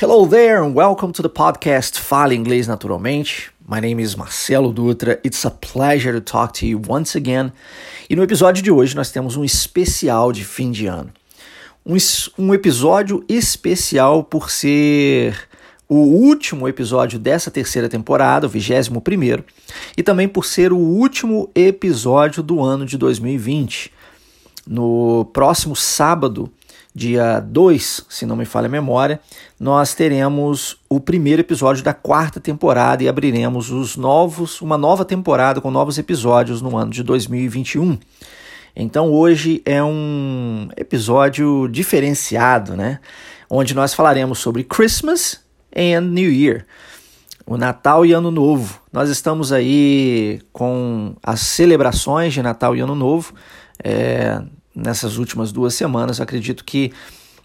Hello there and welcome to the podcast Fale Inglês Naturalmente. My name is Marcelo Dutra. It's a pleasure to talk to you once again. E no episódio de hoje nós temos um especial de fim de ano. Um, um episódio especial por ser o último episódio dessa terceira temporada, o 21 primeiro, e também por ser o último episódio do ano de 2020. No próximo sábado, dia 2, se não me falha a memória, nós teremos o primeiro episódio da quarta temporada e abriremos os novos, uma nova temporada com novos episódios no ano de 2021. Então hoje é um episódio diferenciado, né? Onde nós falaremos sobre Christmas and New Year, o Natal e Ano Novo. Nós estamos aí com as celebrações de Natal e Ano Novo. É, nessas últimas duas semanas. Eu acredito que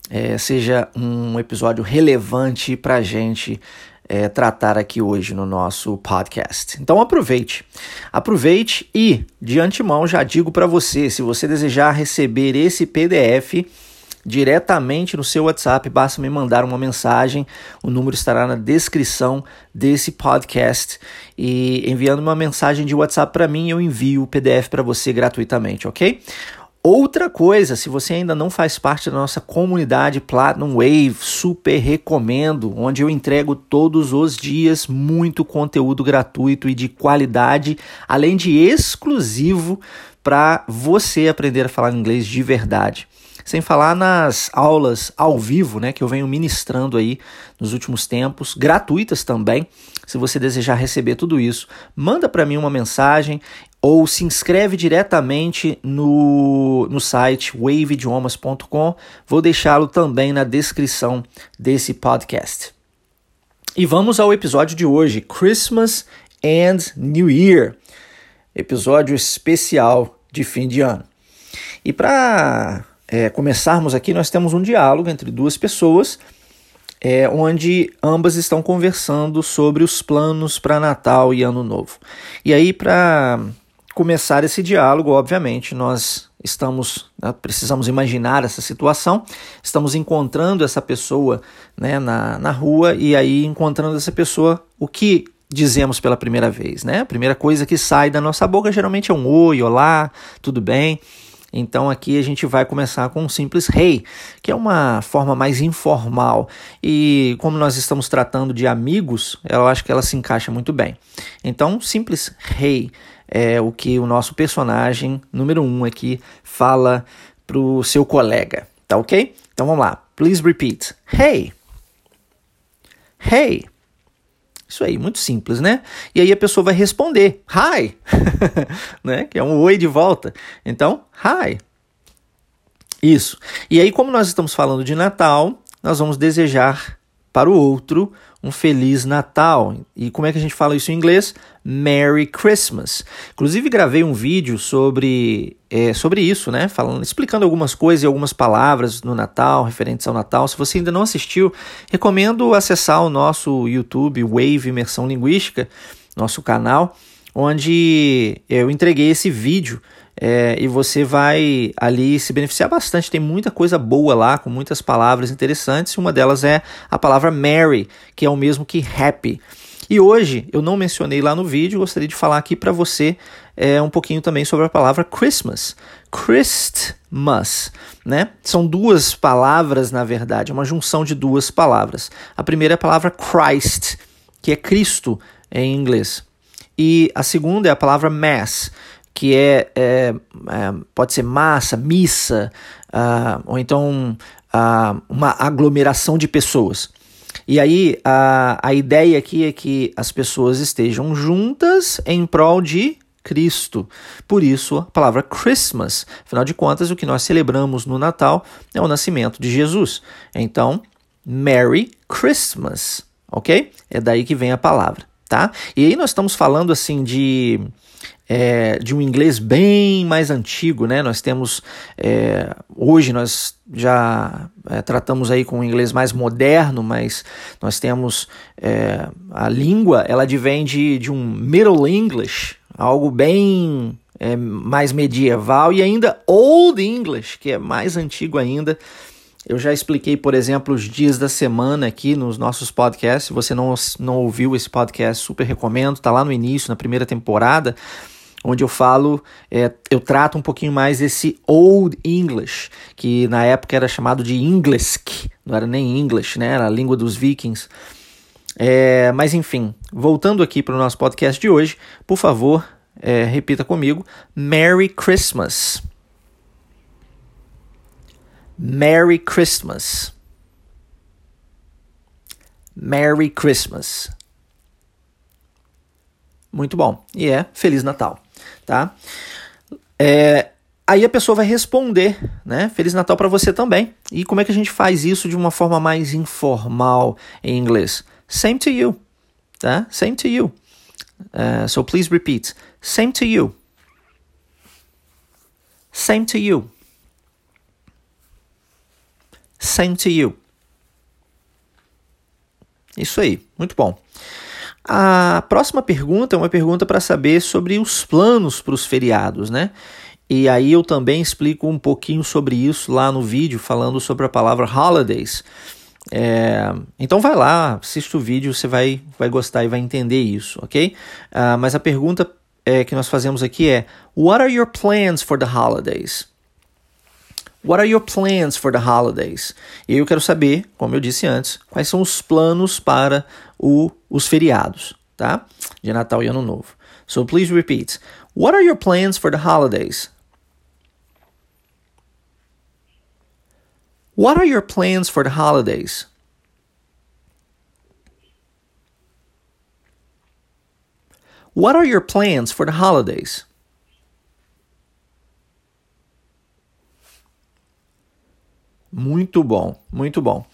é, seja um episódio relevante para a gente é, tratar aqui hoje no nosso podcast. Então aproveite, aproveite e de antemão já digo para você, se você desejar receber esse PDF diretamente no seu WhatsApp, basta me mandar uma mensagem. O número estará na descrição desse podcast e enviando uma mensagem de WhatsApp para mim, eu envio o PDF para você gratuitamente, ok? Outra coisa, se você ainda não faz parte da nossa comunidade Platinum Wave, super recomendo, onde eu entrego todos os dias muito conteúdo gratuito e de qualidade, além de exclusivo para você aprender a falar inglês de verdade. Sem falar nas aulas ao vivo, né, que eu venho ministrando aí nos últimos tempos, gratuitas também. Se você desejar receber tudo isso, manda para mim uma mensagem ou se inscreve diretamente no, no site waveidiomas.com. Vou deixá-lo também na descrição desse podcast. E vamos ao episódio de hoje: Christmas and New Year episódio especial de fim de ano. E para é, começarmos aqui, nós temos um diálogo entre duas pessoas, é, onde ambas estão conversando sobre os planos para Natal e Ano Novo. E aí, para começar esse diálogo, obviamente, nós estamos né, precisamos imaginar essa situação, estamos encontrando essa pessoa né, na, na rua e aí encontrando essa pessoa, o que dizemos pela primeira vez, né? A primeira coisa que sai da nossa boca geralmente é um oi, olá, tudo bem? Então aqui a gente vai começar com um simples hey, que é uma forma mais informal. E como nós estamos tratando de amigos, eu acho que ela se encaixa muito bem. Então, simples hey é o que o nosso personagem número um aqui fala pro seu colega, tá ok? Então vamos lá. Please repeat. Hey. Hey. Isso aí, muito simples, né? E aí a pessoa vai responder, hi, né? Que é um oi de volta. Então, hi. Isso. E aí, como nós estamos falando de Natal, nós vamos desejar para o outro um feliz Natal. E como é que a gente fala isso em inglês? Merry Christmas. Inclusive gravei um vídeo sobre, é, sobre isso, né? Falando, explicando algumas coisas e algumas palavras no Natal, referentes ao Natal. Se você ainda não assistiu, recomendo acessar o nosso YouTube Wave Imersão Linguística, nosso canal, onde eu entreguei esse vídeo é, e você vai ali se beneficiar bastante. Tem muita coisa boa lá, com muitas palavras interessantes. Uma delas é a palavra Merry, que é o mesmo que happy. E hoje eu não mencionei lá no vídeo, gostaria de falar aqui para você é, um pouquinho também sobre a palavra Christmas. Christmas, né? São duas palavras, na verdade, é uma junção de duas palavras. A primeira é a palavra Christ, que é Cristo em inglês. E a segunda é a palavra Mass, que é, é, é pode ser massa, missa, uh, ou então uh, uma aglomeração de pessoas. E aí a, a ideia aqui é que as pessoas estejam juntas em prol de Cristo. Por isso a palavra Christmas. Afinal de contas, o que nós celebramos no Natal é o nascimento de Jesus. Então, Merry Christmas, ok? É daí que vem a palavra, tá? E aí nós estamos falando assim de é, de um inglês bem mais antigo, né? Nós temos é, hoje nós já é, tratamos aí com um inglês mais moderno, mas nós temos é, a língua, ela advém de, de um Middle English, algo bem é, mais medieval e ainda Old English, que é mais antigo ainda. Eu já expliquei, por exemplo, os dias da semana aqui nos nossos podcasts. Se você não, não ouviu esse podcast, super recomendo. Está lá no início, na primeira temporada, onde eu falo, é, eu trato um pouquinho mais esse Old English, que na época era chamado de English, não era nem English, né? Era a língua dos vikings. É, mas enfim, voltando aqui para o nosso podcast de hoje, por favor, é, repita comigo: Merry Christmas. Merry Christmas. Merry Christmas. Muito bom. E é Feliz Natal, tá? É, aí a pessoa vai responder, né? Feliz Natal para você também. E como é que a gente faz isso de uma forma mais informal em inglês? Same to you, tá? Same to you. Uh, so please repeat. Same to you. Same to you. Same to you. Isso aí, muito bom. A próxima pergunta é uma pergunta para saber sobre os planos para os feriados, né? E aí eu também explico um pouquinho sobre isso lá no vídeo, falando sobre a palavra holidays. É, então vai lá, assista o vídeo, você vai, vai gostar e vai entender isso, ok? Uh, mas a pergunta é, que nós fazemos aqui é: What are your plans for the holidays? What are your plans for the holidays? E eu quero saber, como eu disse antes, quais são os planos para o, os feriados, tá? De Natal e Ano Novo. So please repeat. What are your plans for the holidays? What are your plans for the holidays? What are your plans for the holidays? Muito bom, muito bom.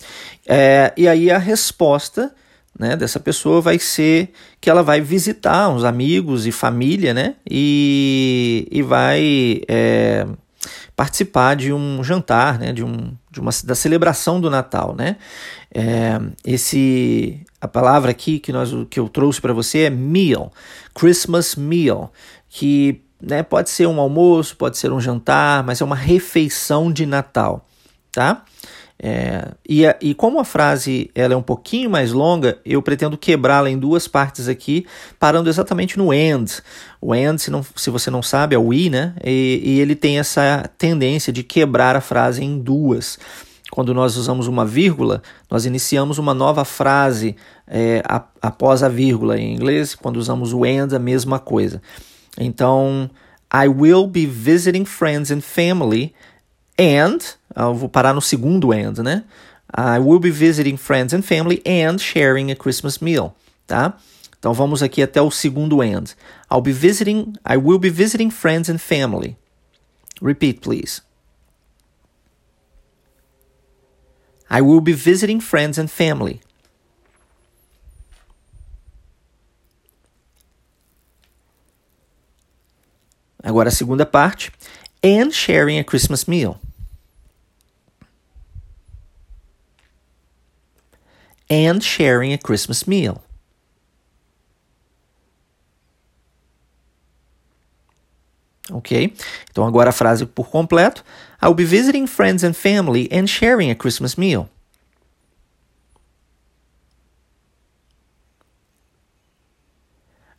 É, e aí a resposta né, dessa pessoa vai ser que ela vai visitar uns amigos e família, né? E, e vai é, participar de um jantar, né? De, um, de uma da celebração do Natal, né? É, esse a palavra aqui que nós que eu trouxe para você é meal, Christmas meal, que né, pode ser um almoço, pode ser um jantar, mas é uma refeição de Natal tá? É, e, a, e como a frase ela é um pouquinho mais longa, eu pretendo quebrá-la em duas partes aqui, parando exatamente no end. O end, se, não, se você não sabe, é o i, né? E, e ele tem essa tendência de quebrar a frase em duas. Quando nós usamos uma vírgula, nós iniciamos uma nova frase é, a, após a vírgula em inglês. Quando usamos o and, a mesma coisa. Então, I will be visiting friends and family and, eu vou parar no segundo and, né? I will be visiting friends and family and sharing a Christmas meal, tá? Então vamos aqui até o segundo and. I'll be visiting, I will be visiting friends and family. Repeat, please. I will be visiting friends and family. Agora a segunda parte. And sharing a Christmas meal. And sharing a Christmas meal. Ok? Então agora a frase por completo. I'll be visiting friends and family and sharing a Christmas meal.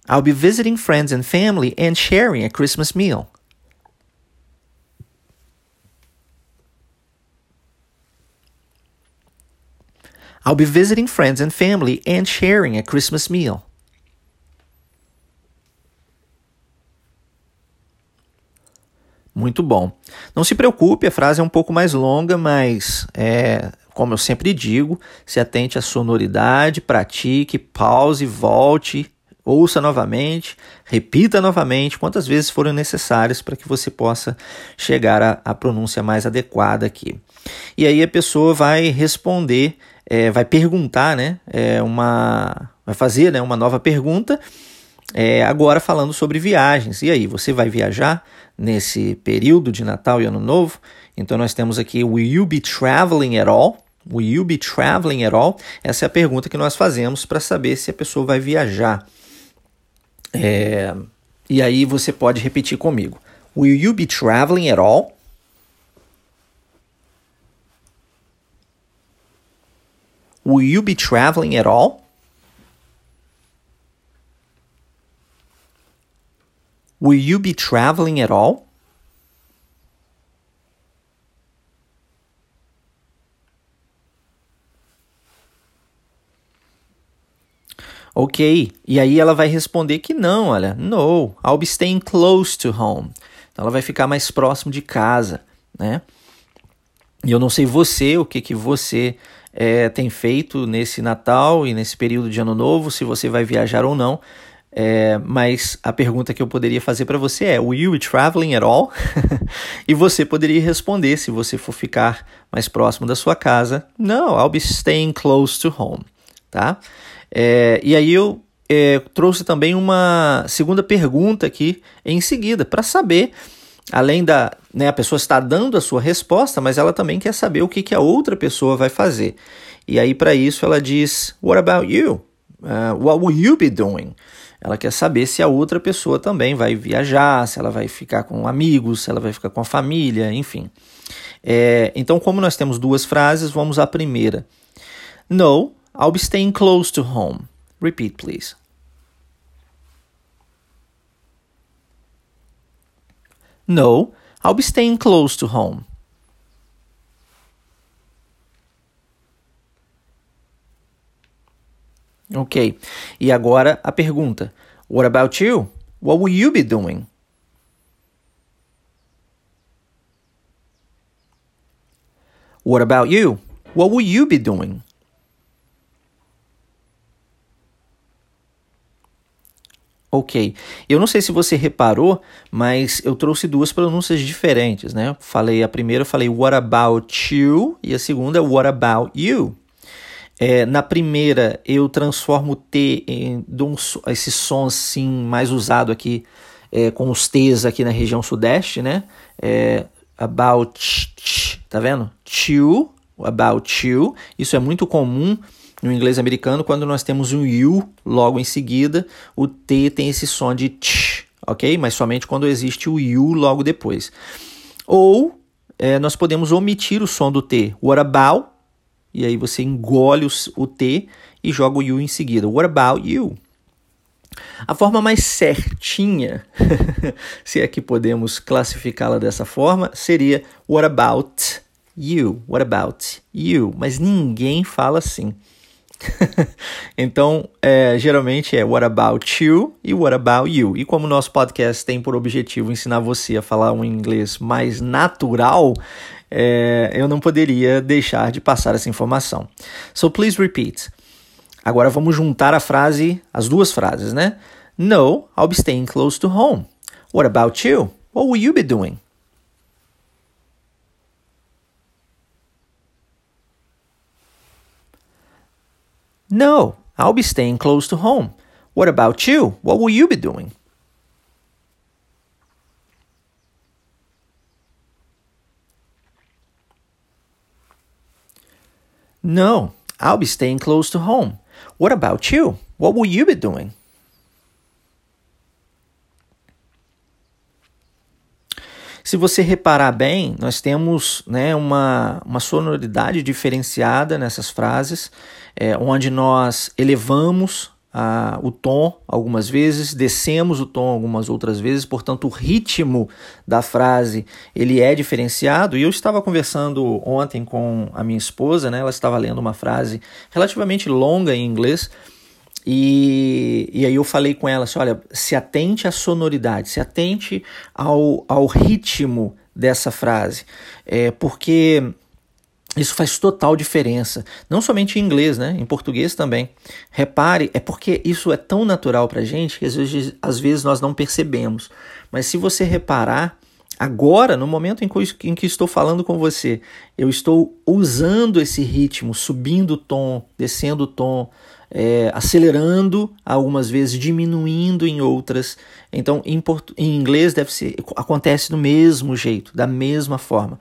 I'll be visiting friends and family and sharing a Christmas meal. I'll be visiting friends and family and sharing a Christmas meal. Muito bom. Não se preocupe, a frase é um pouco mais longa, mas é, como eu sempre digo, se atente à sonoridade, pratique, pause, volte, ouça novamente, repita novamente, quantas vezes forem necessárias para que você possa chegar à pronúncia mais adequada aqui. E aí a pessoa vai responder é, vai perguntar, né, é, uma, vai fazer né, uma nova pergunta, é, agora falando sobre viagens. E aí, você vai viajar nesse período de Natal e Ano Novo? Então nós temos aqui, will you be traveling at all? Will you be traveling at all? Essa é a pergunta que nós fazemos para saber se a pessoa vai viajar. É, e aí você pode repetir comigo. Will you be traveling at all? Will you be traveling at all? Will you be traveling at all? Ok, e aí ela vai responder que não, olha, no, I'll be staying close to home. Então ela vai ficar mais próximo de casa, né? E eu não sei você, o que que você é, tem feito nesse Natal e nesse período de Ano Novo, se você vai viajar ou não. É, mas a pergunta que eu poderia fazer para você é: Will you be traveling at all? e você poderia responder, se você for ficar mais próximo da sua casa: No, I'll be staying close to home. Tá? É, e aí eu é, trouxe também uma segunda pergunta aqui em seguida, para saber, além da. Né, a pessoa está dando a sua resposta, mas ela também quer saber o que, que a outra pessoa vai fazer. E aí, para isso, ela diz: What about you? Uh, what will you be doing? Ela quer saber se a outra pessoa também vai viajar, se ela vai ficar com amigos, se ela vai ficar com a família, enfim. É, então, como nós temos duas frases, vamos à primeira. No, I'll be staying close to home. Repeat, please. No, I'll be staying close to home. Ok. E agora a pergunta: What about you? What will you be doing? What about you? What will you be doing? Ok. Eu não sei se você reparou, mas eu trouxe duas pronúncias diferentes, né? Falei a primeira, eu falei what about you e a segunda what about you. É, na primeira eu transformo o T em um, esse som assim mais usado aqui é, com os T's aqui na região sudeste, né? É, about, tá vendo? You, about you. Isso é muito comum no inglês americano, quando nós temos um you logo em seguida, o T tem esse som de tch, ok? Mas somente quando existe o you logo depois. Ou é, nós podemos omitir o som do T. What about? E aí você engole o, o T e joga o you em seguida. What about you? A forma mais certinha, se é que podemos classificá-la dessa forma, seria What about you? What about you? Mas ninguém fala assim. então, é, geralmente é What About You e What About You. E como o nosso podcast tem por objetivo ensinar você a falar um inglês mais natural, é, eu não poderia deixar de passar essa informação. So please repeat. Agora vamos juntar a frase, as duas frases, né? No, I'll be staying close to home. What about you? What will you be doing? No, I'll be staying close to home. What about you? What will you be doing? No, I'll be staying close to home. What about you? What will you be doing? Se você reparar bem, nós temos né, uma, uma sonoridade diferenciada nessas frases, é, onde nós elevamos a, o tom algumas vezes, descemos o tom algumas outras vezes, portanto o ritmo da frase ele é diferenciado. E eu estava conversando ontem com a minha esposa, né, ela estava lendo uma frase relativamente longa em inglês e, e aí eu falei com ela assim, olha, se atente à sonoridade, se atente ao, ao ritmo dessa frase, é, porque isso faz total diferença, não somente em inglês, né? em português também. Repare, é porque isso é tão natural para gente que às vezes, às vezes nós não percebemos. Mas se você reparar, agora, no momento em que, em que estou falando com você, eu estou usando esse ritmo, subindo o tom, descendo o tom, é, acelerando algumas vezes, diminuindo em outras. Então, em, em inglês deve ser acontece do mesmo jeito, da mesma forma.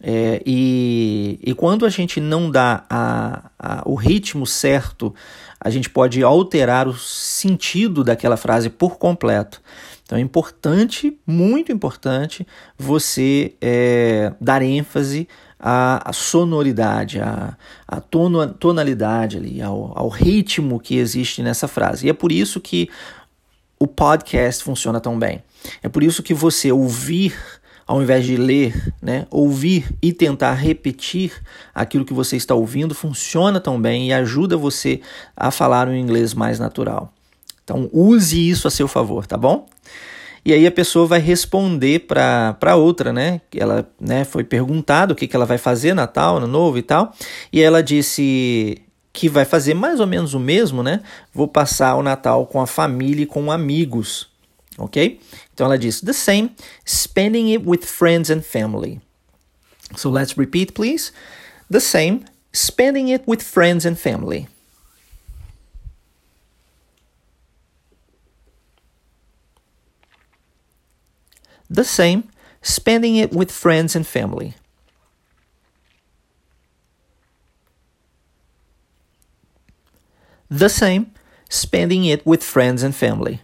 É, e, e quando a gente não dá a, a, o ritmo certo, a gente pode alterar o sentido daquela frase por completo. Então é importante, muito importante, você é, dar ênfase a, sonoridade, a, a tono, tonalidade ali, ao, ao ritmo que existe nessa frase. E é por isso que o podcast funciona tão bem. É por isso que você ouvir ao invés de ler, né, ouvir e tentar repetir aquilo que você está ouvindo funciona tão bem e ajuda você a falar um inglês mais natural. Então use isso a seu favor, tá bom? E aí a pessoa vai responder para outra, né? Ela né, foi perguntado o que, que ela vai fazer Natal, Ano Novo e tal. E ela disse que vai fazer mais ou menos o mesmo, né? Vou passar o Natal com a família e com amigos ok? Então ela diz the same, spending it with friends and family. So let's repeat, please. The same, spending it with friends and family. The same, spending it with friends and family. The same, spending it with friends and family.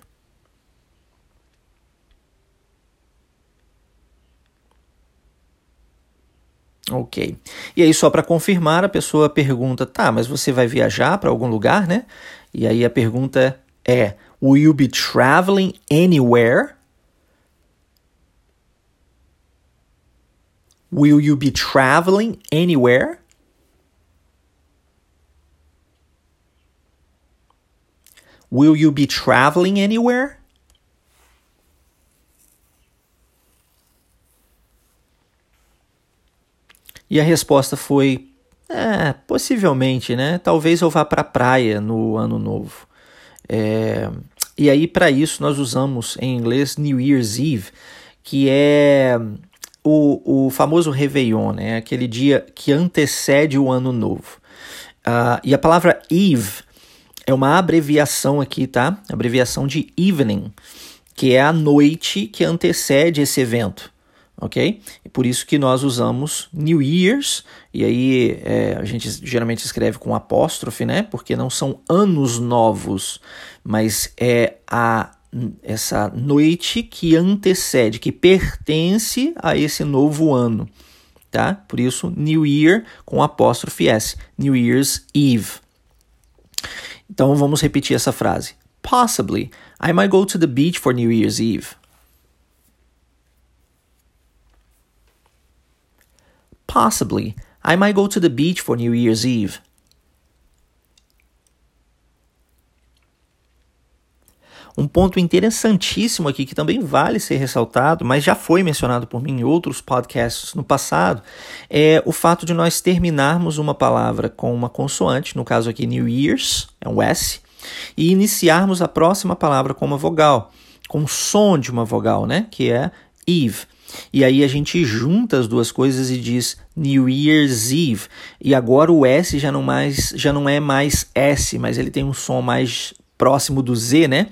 Ok. E aí, só para confirmar, a pessoa pergunta: tá, mas você vai viajar para algum lugar, né? E aí a pergunta é: Will you be traveling anywhere? Will you be traveling anywhere? Will you be traveling anywhere? E a resposta foi: é, possivelmente, né? Talvez eu vá para a praia no ano novo. É, e aí, para isso, nós usamos em inglês New Year's Eve, que é o, o famoso Réveillon, né? aquele dia que antecede o ano novo. Uh, e a palavra Eve é uma abreviação aqui, tá? Abreviação de evening, que é a noite que antecede esse evento ok? E por isso que nós usamos New Year's, e aí é, a gente geralmente escreve com apóstrofe, né? Porque não são anos novos, mas é a essa noite que antecede, que pertence a esse novo ano, tá? Por isso New Year com apóstrofe S, New Year's Eve. Então vamos repetir essa frase. Possibly, I might go to the beach for New Year's Eve. Possibly, I might go to the beach for New Year's Eve. Um ponto interessantíssimo aqui que também vale ser ressaltado, mas já foi mencionado por mim em outros podcasts no passado, é o fato de nós terminarmos uma palavra com uma consoante, no caso aqui New Year's, é um S, e iniciarmos a próxima palavra com uma vogal, com o som de uma vogal, né, que é Eve. E aí a gente junta as duas coisas e diz New Year's Eve. E agora o S já não, mais, já não é mais S, mas ele tem um som mais próximo do Z, né?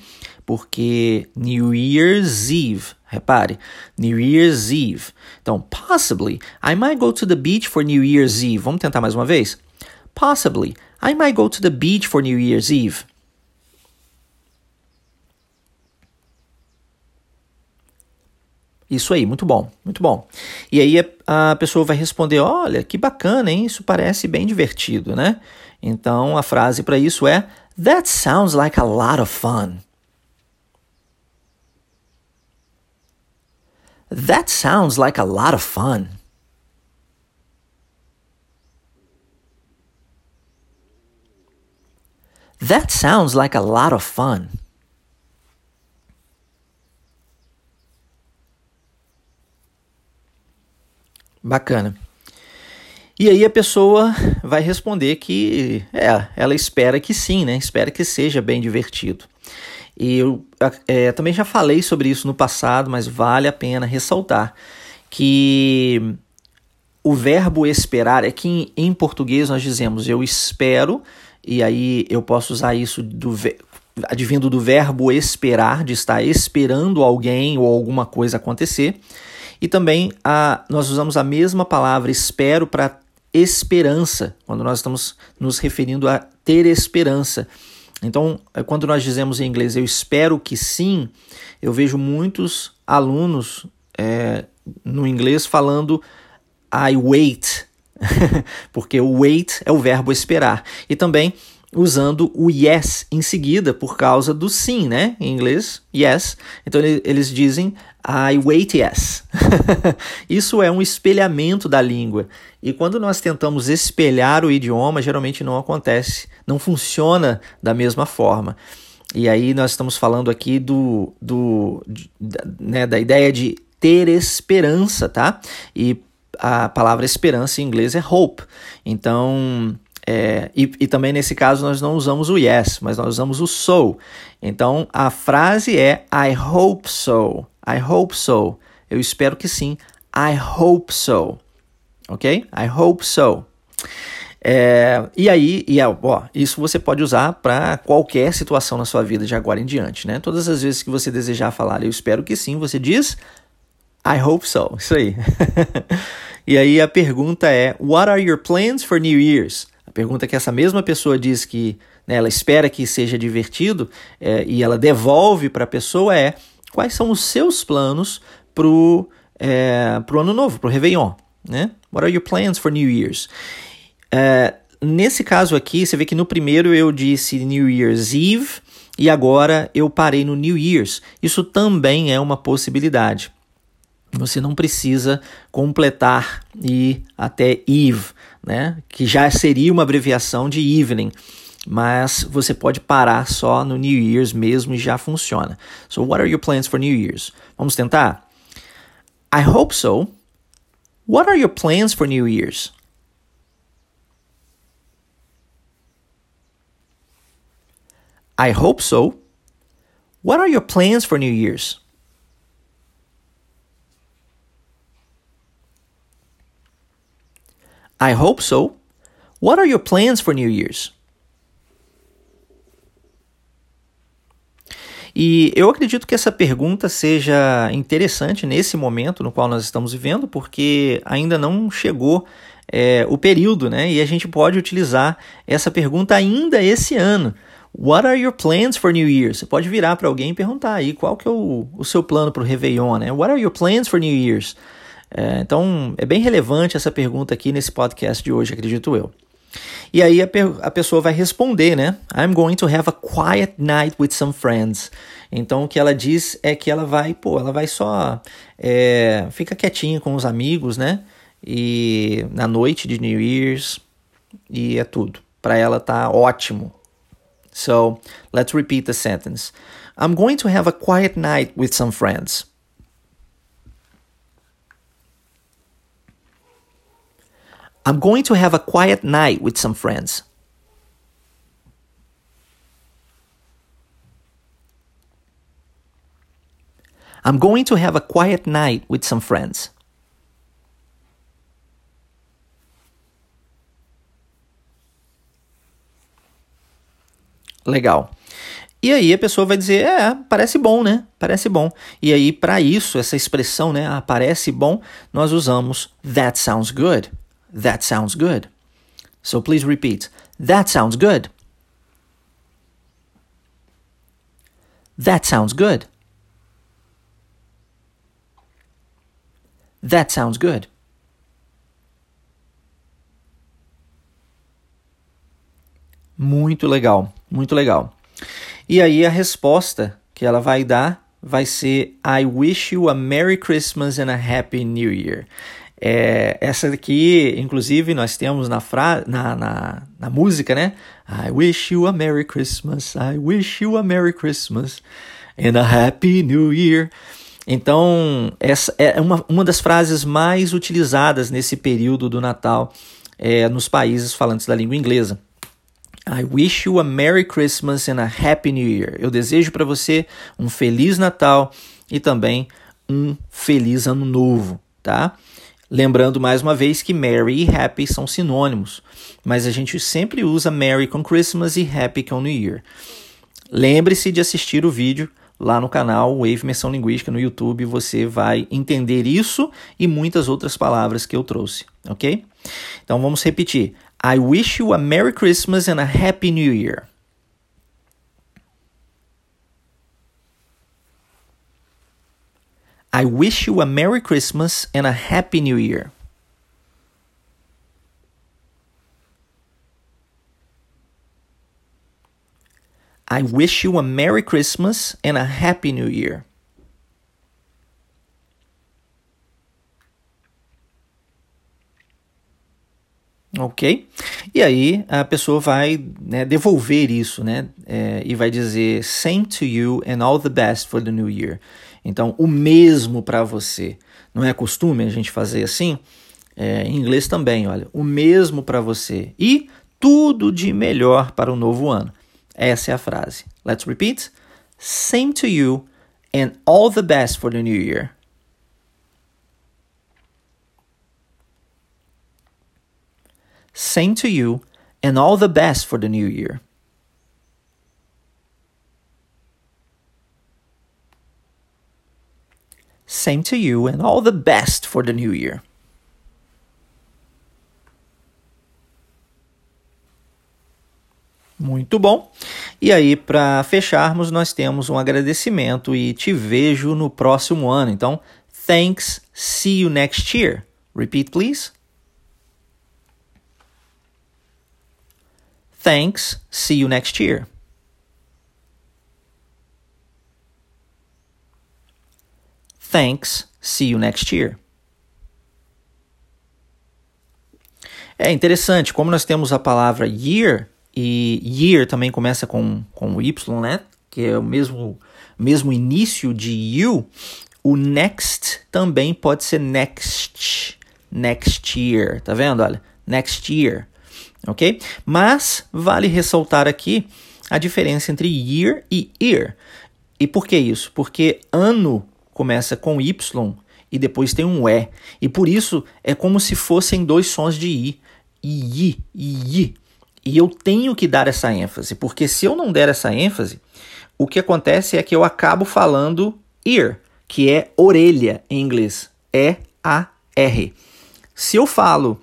Porque New Year's Eve, repare, New Year's Eve. Então, possibly, I might go to the beach for New Year's Eve. Vamos tentar mais uma vez? Possibly, I might go to the beach for New Year's Eve. Isso aí, muito bom, muito bom. E aí a pessoa vai responder: olha, que bacana, hein? Isso parece bem divertido, né? Então a frase para isso é: That sounds like a lot of fun. That sounds like a lot of fun. That sounds like a lot of fun. Bacana. E aí a pessoa vai responder que é, ela espera que sim, né? Espera que seja bem divertido. E eu é, também já falei sobre isso no passado, mas vale a pena ressaltar que o verbo esperar é que em, em português nós dizemos eu espero, e aí eu posso usar isso do, advindo do verbo esperar, de estar esperando alguém ou alguma coisa acontecer. E também a, nós usamos a mesma palavra espero para esperança, quando nós estamos nos referindo a ter esperança. Então, é, quando nós dizemos em inglês eu espero que sim, eu vejo muitos alunos é, no inglês falando I wait, porque o wait é o verbo esperar. E também usando o yes em seguida por causa do sim, né? Em inglês, yes. Então eles dizem I wait yes. Isso é um espelhamento da língua. E quando nós tentamos espelhar o idioma, geralmente não acontece, não funciona da mesma forma. E aí nós estamos falando aqui do, do né, da ideia de ter esperança, tá? E a palavra esperança em inglês é hope. Então, é, e, e, também nesse caso nós não usamos o yes, mas nós usamos o so. Então a frase é I hope so. I hope so. Eu espero que sim. I hope so. Ok? I hope so. É, e aí, e, ó, isso você pode usar para qualquer situação na sua vida de agora em diante, né? Todas as vezes que você desejar falar, eu espero que sim, você diz I hope so. Isso aí. e aí a pergunta é: What are your plans for New Year's? Pergunta que essa mesma pessoa diz que né, ela espera que seja divertido é, e ela devolve para a pessoa é: Quais são os seus planos para o é, pro ano novo, para o Réveillon? Né? What are your plans for New Year's? É, nesse caso aqui, você vê que no primeiro eu disse New Year's Eve e agora eu parei no New Year's. Isso também é uma possibilidade. Você não precisa completar e até Eve, né? que já seria uma abreviação de evening mas você pode parar só no New Year's mesmo e já funciona. So, what are your plans for New Year's? Vamos tentar? I hope so. What are your plans for New Year's? I hope so. What are your plans for New Year's? I hope so. What are your plans for New Year's? E eu acredito que essa pergunta seja interessante nesse momento no qual nós estamos vivendo, porque ainda não chegou é, o período, né? E a gente pode utilizar essa pergunta ainda esse ano. What are your plans for New Year? Você pode virar para alguém e perguntar aí qual que é o, o seu plano para o Réveillon, né? What are your plans for New Year's? É, então, é bem relevante essa pergunta aqui nesse podcast de hoje, acredito eu. E aí a, a, pessoa vai responder, né? I'm going to have a quiet night with some friends. Então o que ela diz é que ela vai, pô, ela vai só é, fica quietinha com os amigos, né? E na noite de New Year's e é tudo. Para ela tá ótimo So let's repeat the sentence. I'm going to have a quiet night with some friends. I'm going to have a quiet night with some friends. I'm going to have a quiet night with some friends. Legal. E aí a pessoa vai dizer, é, parece bom, né? Parece bom. E aí para isso, essa expressão, né, ah, parece bom, nós usamos that sounds good. That sounds good. So please repeat. That sounds good. That sounds good. That sounds good. Muito legal, muito legal. E aí a resposta que ela vai dar vai ser I wish you a Merry Christmas and a Happy New Year. É, essa daqui, inclusive, nós temos na, fra na, na, na música, né? I wish you a Merry Christmas, I wish you a Merry Christmas and a Happy New Year. Então, essa é uma, uma das frases mais utilizadas nesse período do Natal é, nos países falantes da língua inglesa. I wish you a Merry Christmas and a Happy New Year. Eu desejo para você um feliz Natal e também um feliz ano novo, tá? Lembrando mais uma vez que Merry e Happy são sinônimos, mas a gente sempre usa Merry com Christmas e Happy com New Year. Lembre-se de assistir o vídeo lá no canal Wave Imersão Linguística no YouTube, você vai entender isso e muitas outras palavras que eu trouxe, ok? Então vamos repetir. I wish you a Merry Christmas and a Happy New Year. I wish you a Merry Christmas and a Happy New Year. I wish you a Merry Christmas and a Happy New Year. Ok? E aí a pessoa vai né, devolver isso, né? É, e vai dizer, Same to you and all the best for the new year. Então, o mesmo para você. Não é costume a gente fazer assim? É, em inglês também, olha. O mesmo para você. E tudo de melhor para o novo ano. Essa é a frase. Let's repeat. Same to you and all the best for the new year. Same to you and all the best for the new year. Same to you and all the best for the new year. Muito bom. E aí, para fecharmos, nós temos um agradecimento e te vejo no próximo ano. Então, thanks, see you next year. Repeat, please. Thanks. See you next year. Thanks. See you next year. É interessante, como nós temos a palavra year, e year também começa com, com Y, né? Que é o mesmo, mesmo início de you, o next também pode ser next. Next year, tá vendo? Olha, next year ok? Mas vale ressaltar aqui a diferença entre year e year. E por que isso? Porque ano começa com Y e depois tem um E. E por isso é como se fossem dois sons de I. I, I, I. E eu tenho que dar essa ênfase, porque se eu não der essa ênfase, o que acontece é que eu acabo falando ear, que é orelha em inglês. E-A-R. Se eu falo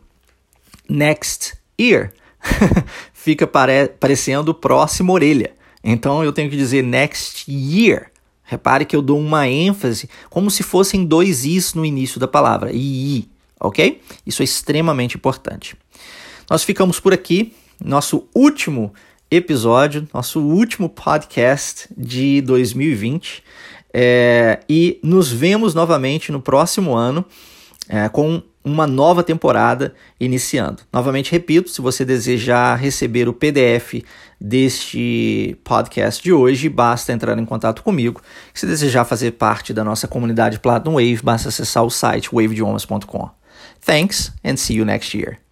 next ear fica pare parecendo próxima orelha. Então eu tenho que dizer next year. Repare que eu dou uma ênfase como se fossem dois is no início da palavra. I, ok? Isso é extremamente importante. Nós ficamos por aqui. Nosso último episódio, nosso último podcast de 2020. É, e nos vemos novamente no próximo ano é, com uma nova temporada iniciando. Novamente repito, se você desejar receber o PDF deste podcast de hoje, basta entrar em contato comigo. Se desejar fazer parte da nossa comunidade Platinum Wave, basta acessar o site waveidiomas.com. Thanks and see you next year.